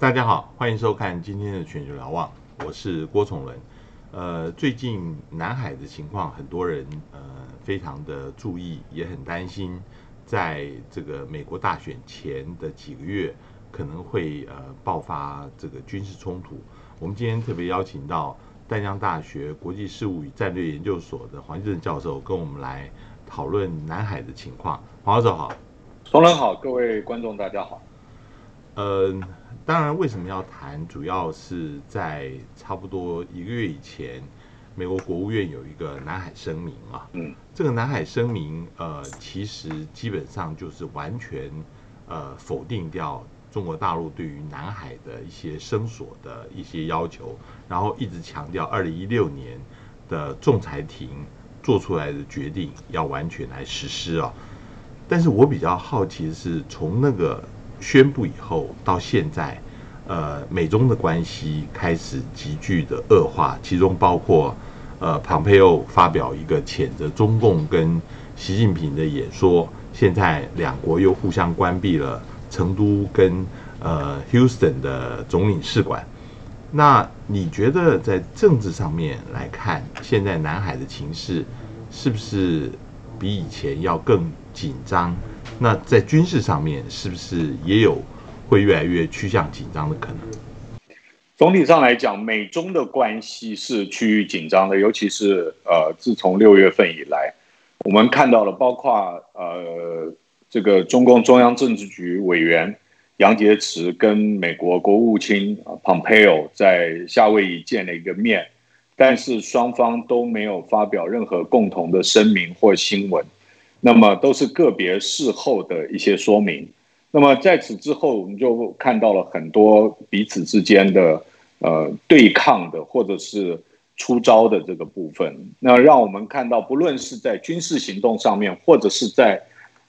大家好，欢迎收看今天的全球瞭望，我是郭崇伦。呃，最近南海的情况，很多人呃非常的注意，也很担心，在这个美国大选前的几个月，可能会呃爆发这个军事冲突。我们今天特别邀请到淡江大学国际事务与战略研究所的黄正教授，跟我们来讨论南海的情况。黄教授好，崇伦好，各位观众大家好。呃，当然，为什么要谈？主要是在差不多一个月以前，美国国务院有一个南海声明啊。嗯，这个南海声明，呃，其实基本上就是完全呃否定掉中国大陆对于南海的一些声索的一些要求，然后一直强调二零一六年的仲裁庭做出来的决定要完全来实施啊。但是我比较好奇的是，从那个。宣布以后到现在，呃，美中的关系开始急剧的恶化，其中包括呃，庞佩奥发表一个谴责中共跟习近平的演说，现在两国又互相关闭了成都跟呃 Houston 的总领事馆。那你觉得在政治上面来看，现在南海的情势是不是比以前要更紧张？那在军事上面是不是也有会越来越趋向紧张的可能？总体上来讲，美中的关系是趋于紧张的，尤其是呃，自从六月份以来，我们看到了包括呃，这个中共中央政治局委员杨洁篪跟美国国务卿 Pompeo 在夏威夷见了一个面，但是双方都没有发表任何共同的声明或新闻。那么都是个别事后的一些说明。那么在此之后，我们就看到了很多彼此之间的呃对抗的，或者是出招的这个部分。那让我们看到，不论是在军事行动上面，或者是在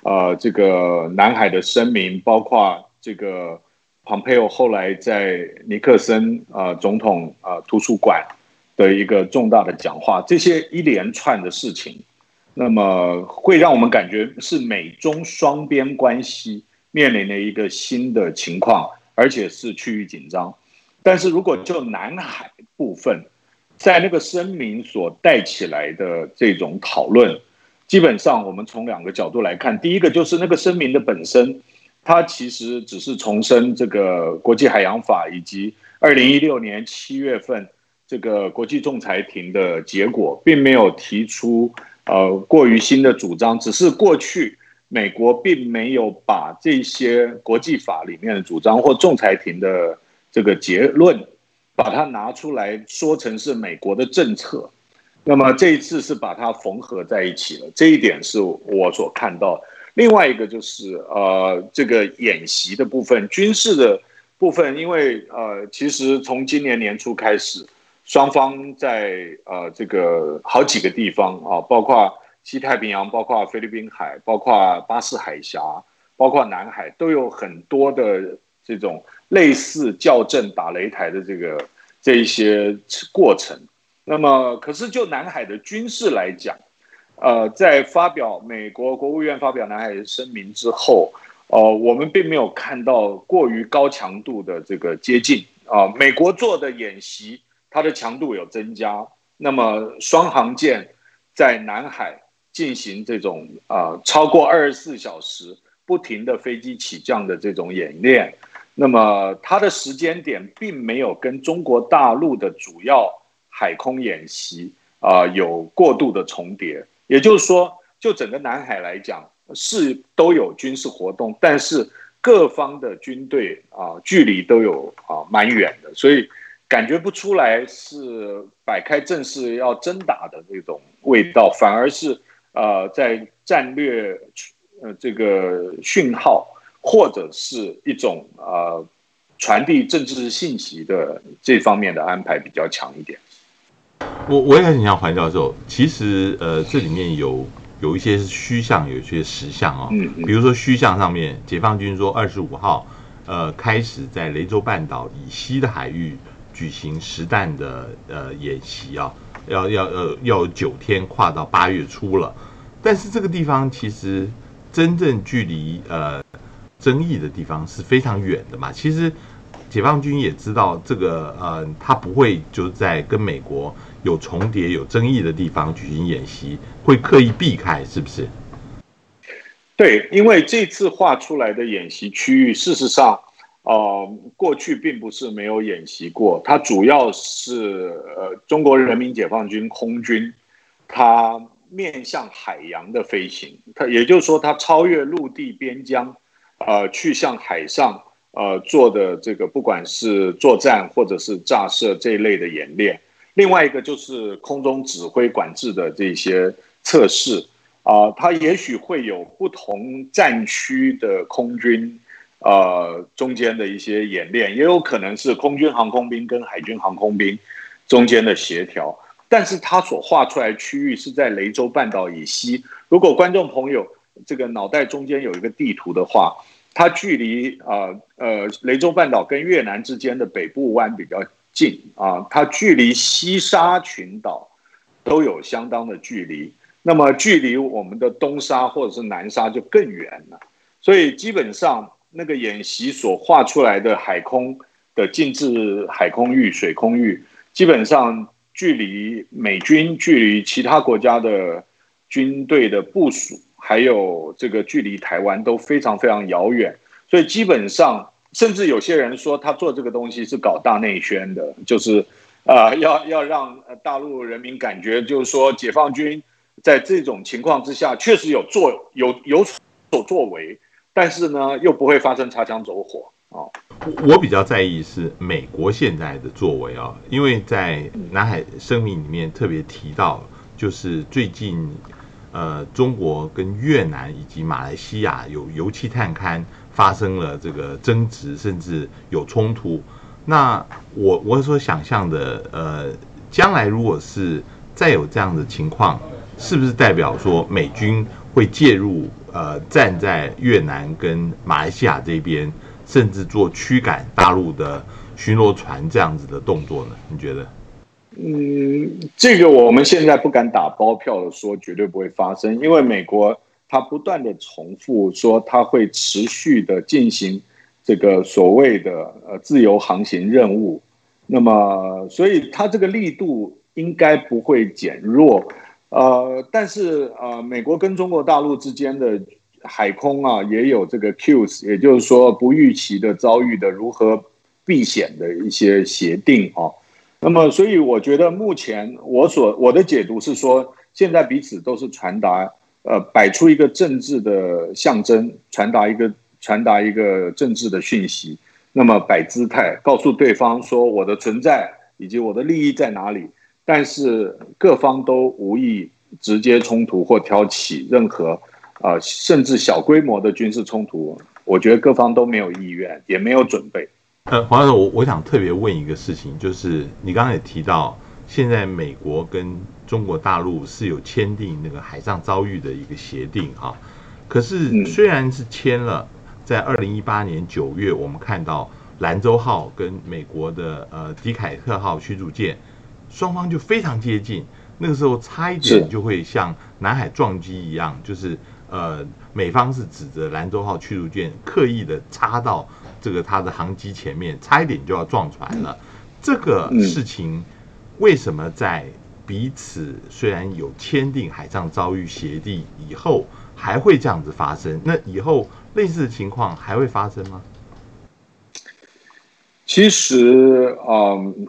呃这个南海的声明，包括这个蓬佩奥后来在尼克森啊总统啊图书馆的一个重大的讲话，这些一连串的事情。那么会让我们感觉是美中双边关系面临了一个新的情况，而且是趋于紧张。但是如果就南海部分，在那个声明所带起来的这种讨论，基本上我们从两个角度来看，第一个就是那个声明的本身，它其实只是重申这个国际海洋法以及二零一六年七月份这个国际仲裁庭的结果，并没有提出。呃，过于新的主张，只是过去美国并没有把这些国际法里面的主张或仲裁庭的这个结论，把它拿出来说成是美国的政策。那么这一次是把它缝合在一起了，这一点是我所看到。另外一个就是呃，这个演习的部分，军事的部分，因为呃，其实从今年年初开始。双方在呃这个好几个地方啊，包括西太平洋，包括菲律宾海，包括巴士海峡，包括南海，都有很多的这种类似校正打擂台的这个这一些过程。那么，可是就南海的军事来讲，呃，在发表美国国务院发表南海声明之后，呃，我们并没有看到过于高强度的这个接近啊，美国做的演习。它的强度有增加，那么双航舰在南海进行这种啊超过二十四小时不停的飞机起降的这种演练，那么它的时间点并没有跟中国大陆的主要海空演习啊有过度的重叠，也就是说，就整个南海来讲是都有军事活动，但是各方的军队啊距离都有啊蛮远的，所以。感觉不出来是摆开阵势要真打的那种味道，反而是呃在战略呃这个讯号或者是一种呃传递政治信息的这方面的安排比较强一点。我我也很想黄教授，其实呃这里面有有一些是虚像，有一些实像哦。嗯嗯。比如说虚像上面，解放军说二十五号呃开始在雷州半岛以西的海域。举行实弹的呃演习啊，要要呃要九天跨到八月初了，但是这个地方其实真正距离呃争议的地方是非常远的嘛。其实解放军也知道这个呃，他不会就在跟美国有重叠、有争议的地方举行演习，会刻意避开，是不是？对，因为这次画出来的演习区域，事实上，呃，过去并不是没有演习过，它主要是呃，中国人民解放军空军，它面向海洋的飞行，它也就是说，它超越陆地边疆，呃，去向海上，呃，做的这个不管是作战或者是炸射这一类的演练，另外一个就是空中指挥管制的这些测试。啊，它也许会有不同战区的空军，呃，中间的一些演练，也有可能是空军航空兵跟海军航空兵中间的协调。但是它所画出来区域是在雷州半岛以西。如果观众朋友这个脑袋中间有一个地图的话，它距离啊呃雷州半岛跟越南之间的北部湾比较近啊，它距离西沙群岛都有相当的距离。那么距离我们的东沙或者是南沙就更远了，所以基本上那个演习所画出来的海空的禁制海空域、水空域，基本上距离美军、距离其他国家的军队的部署，还有这个距离台湾都非常非常遥远，所以基本上甚至有些人说他做这个东西是搞大内宣的，就是啊要要让大陆人民感觉就是说解放军。在这种情况之下，确实有作有有所作为，但是呢，又不会发生擦枪走火啊。我比较在意是美国现在的作为啊，因为在南海声明里面特别提到，就是最近呃，中国跟越南以及马来西亚有油气探勘发生了这个争执，甚至有冲突。那我我所想象的呃，将来如果是再有这样的情况。是不是代表说美军会介入？呃，站在越南跟马来西亚这边，甚至做驱赶大陆的巡逻船这样子的动作呢？你觉得？嗯，这个我们现在不敢打包票的说绝对不会发生，因为美国它不断的重复说它会持续的进行这个所谓的呃自由航行任务，那么所以它这个力度应该不会减弱。呃，但是呃，美国跟中国大陆之间的海空啊，也有这个 Qs，也就是说不预期的遭遇的如何避险的一些协定啊。那么，所以我觉得目前我所我的解读是说，现在彼此都是传达呃，摆出一个政治的象征，传达一个传达一个政治的讯息。那么摆姿态，告诉对方说我的存在以及我的利益在哪里。但是各方都无意直接冲突或挑起任何，呃，甚至小规模的军事冲突。我觉得各方都没有意愿，也没有准备。呃，黄教授，我我想特别问一个事情，就是你刚刚也提到，现在美国跟中国大陆是有签订那个海上遭遇的一个协定哈。可是虽然是签了，在二零一八年九月，我们看到兰州号跟美国的呃迪凯特号驱逐舰。双方就非常接近，那个时候差一点就会像南海撞击一样，就是呃，美方是指着兰州号驱逐舰刻意的插到这个它的航机前面，差一点就要撞船了。这个事情为什么在彼此虽然有签订海上遭遇协定以后，还会这样子发生？那以后类似的情况还会发生吗？其实，嗯。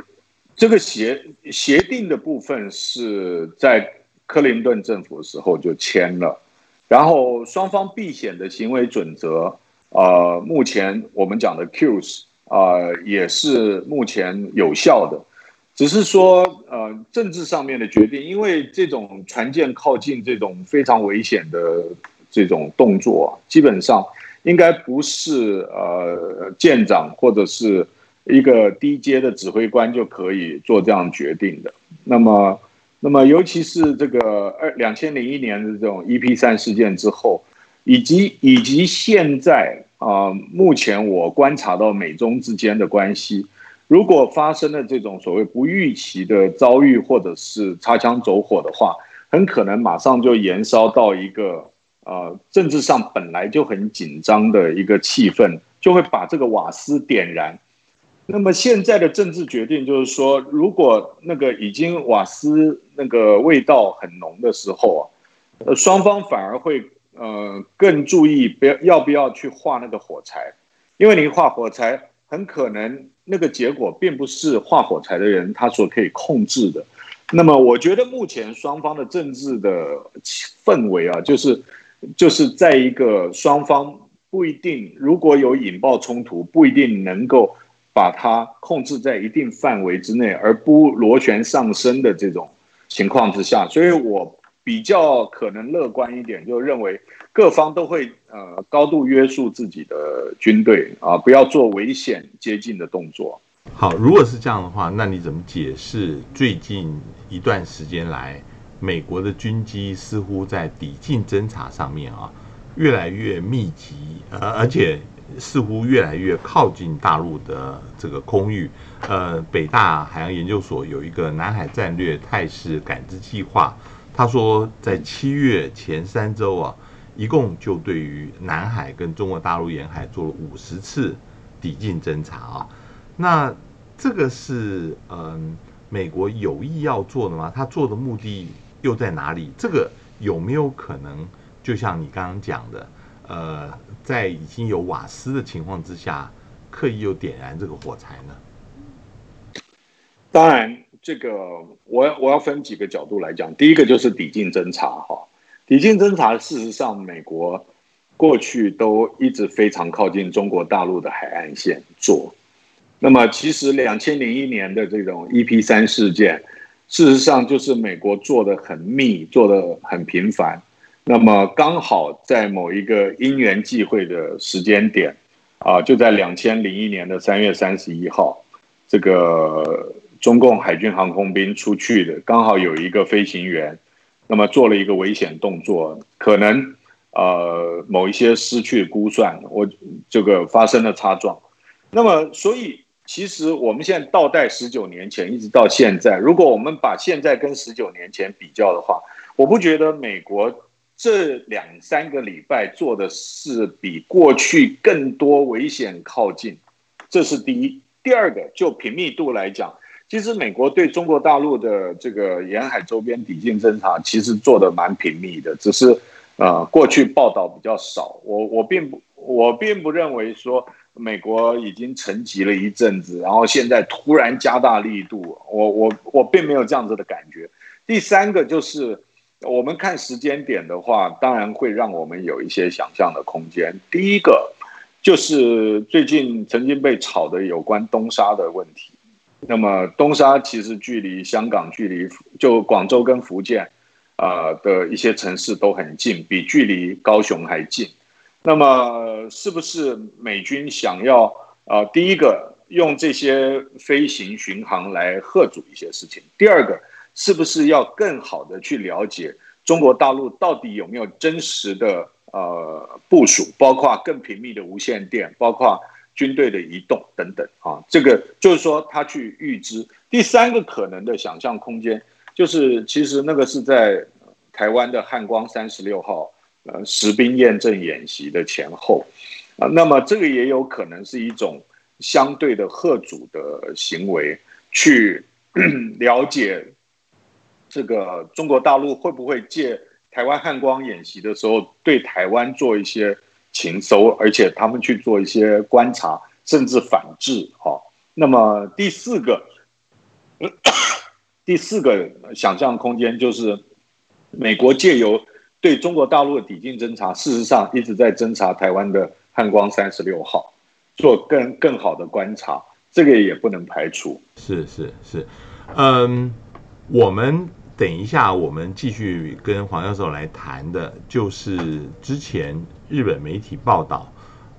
这个协协定的部分是在克林顿政府的时候就签了，然后双方避险的行为准则，呃，目前我们讲的 Qs 啊，也是目前有效的，只是说呃政治上面的决定，因为这种船舰靠近这种非常危险的这种动作，基本上应该不是呃舰长或者是。一个低阶的指挥官就可以做这样决定的。那么，那么尤其是这个二两千零一年的这种 EP 三事件之后，以及以及现在啊，目前我观察到美中之间的关系，如果发生了这种所谓不预期的遭遇或者是擦枪走火的话，很可能马上就延烧到一个呃政治上本来就很紧张的一个气氛，就会把这个瓦斯点燃。那么现在的政治决定就是说，如果那个已经瓦斯那个味道很浓的时候啊，呃，双方反而会呃更注意不要要不要去画那个火柴，因为你画火柴，很可能那个结果并不是画火柴的人他所可以控制的。那么我觉得目前双方的政治的氛围啊，就是就是在一个双方不一定如果有引爆冲突，不一定能够。把它控制在一定范围之内，而不螺旋上升的这种情况之下，所以我比较可能乐观一点，就认为各方都会呃高度约束自己的军队啊，不要做危险接近的动作。好，如果是这样的话，那你怎么解释最近一段时间来美国的军机似乎在抵近侦察上面啊越来越密集，呃，而且。似乎越来越靠近大陆的这个空域。呃，北大海洋研究所有一个南海战略态势感知计划，他说在七月前三周啊，一共就对于南海跟中国大陆沿海做了五十次抵近侦察啊。那这个是嗯，美国有意要做的吗？他做的目的又在哪里？这个有没有可能，就像你刚刚讲的？呃，在已经有瓦斯的情况之下，刻意又点燃这个火柴呢？当然，这个我我要分几个角度来讲。第一个就是抵近侦查，哈，抵近侦查，事实上，美国过去都一直非常靠近中国大陆的海岸线做。那么，其实两千零一年的这种 EP 三事件，事实上就是美国做的很密，做的很频繁。那么刚好在某一个因缘际会的时间点，啊，就在两千零一年的三月三十一号，这个中共海军航空兵出去的，刚好有一个飞行员，那么做了一个危险动作，可能呃某一些失去估算，我这个发生了擦撞。那么所以其实我们现在倒带十九年前一直到现在，如果我们把现在跟十九年前比较的话，我不觉得美国。这两三个礼拜做的是比过去更多危险靠近，这是第一。第二个，就频密度来讲，其实美国对中国大陆的这个沿海周边抵近侦察其实做的蛮频密的，只是呃过去报道比较少。我我并不我并不认为说美国已经沉寂了一阵子，然后现在突然加大力度，我我我并没有这样子的感觉。第三个就是。我们看时间点的话，当然会让我们有一些想象的空间。第一个就是最近曾经被炒的有关东沙的问题。那么东沙其实距离香港、距离就广州跟福建啊的一些城市都很近，比距离高雄还近。那么是不是美军想要啊？第一个用这些飞行巡航来贺阻一些事情。第二个。是不是要更好的去了解中国大陆到底有没有真实的呃部署，包括更频密的无线电，包括军队的移动等等啊？这个就是说他去预知。第三个可能的想象空间，就是其实那个是在台湾的汉光三十六号呃实兵验证演习的前后啊，那么这个也有可能是一种相对的贺主的行为，去 了解。这个中国大陆会不会借台湾汉光演习的时候对台湾做一些情搜，而且他们去做一些观察，甚至反制？哈，那么第四个，第四个想象空间就是美国借由对中国大陆的抵近侦察，事实上一直在侦查台湾的汉光三十六号，做更更好的观察，这个也不能排除。是是是，嗯，我们。等一下，我们继续跟黄教授来谈的，就是之前日本媒体报道，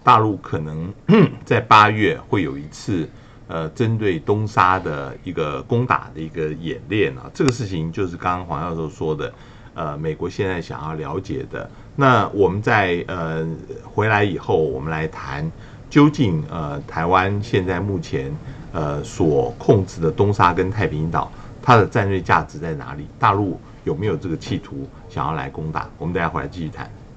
大陆可能 在八月会有一次，呃，针对东沙的一个攻打的一个演练啊。这个事情就是刚刚黄教授说的，呃，美国现在想要了解的。那我们在呃回来以后，我们来谈究竟呃台湾现在目前呃所控制的东沙跟太平岛。它的战略价值在哪里？大陆有没有这个企图想要来攻打？我们等下回来继续谈。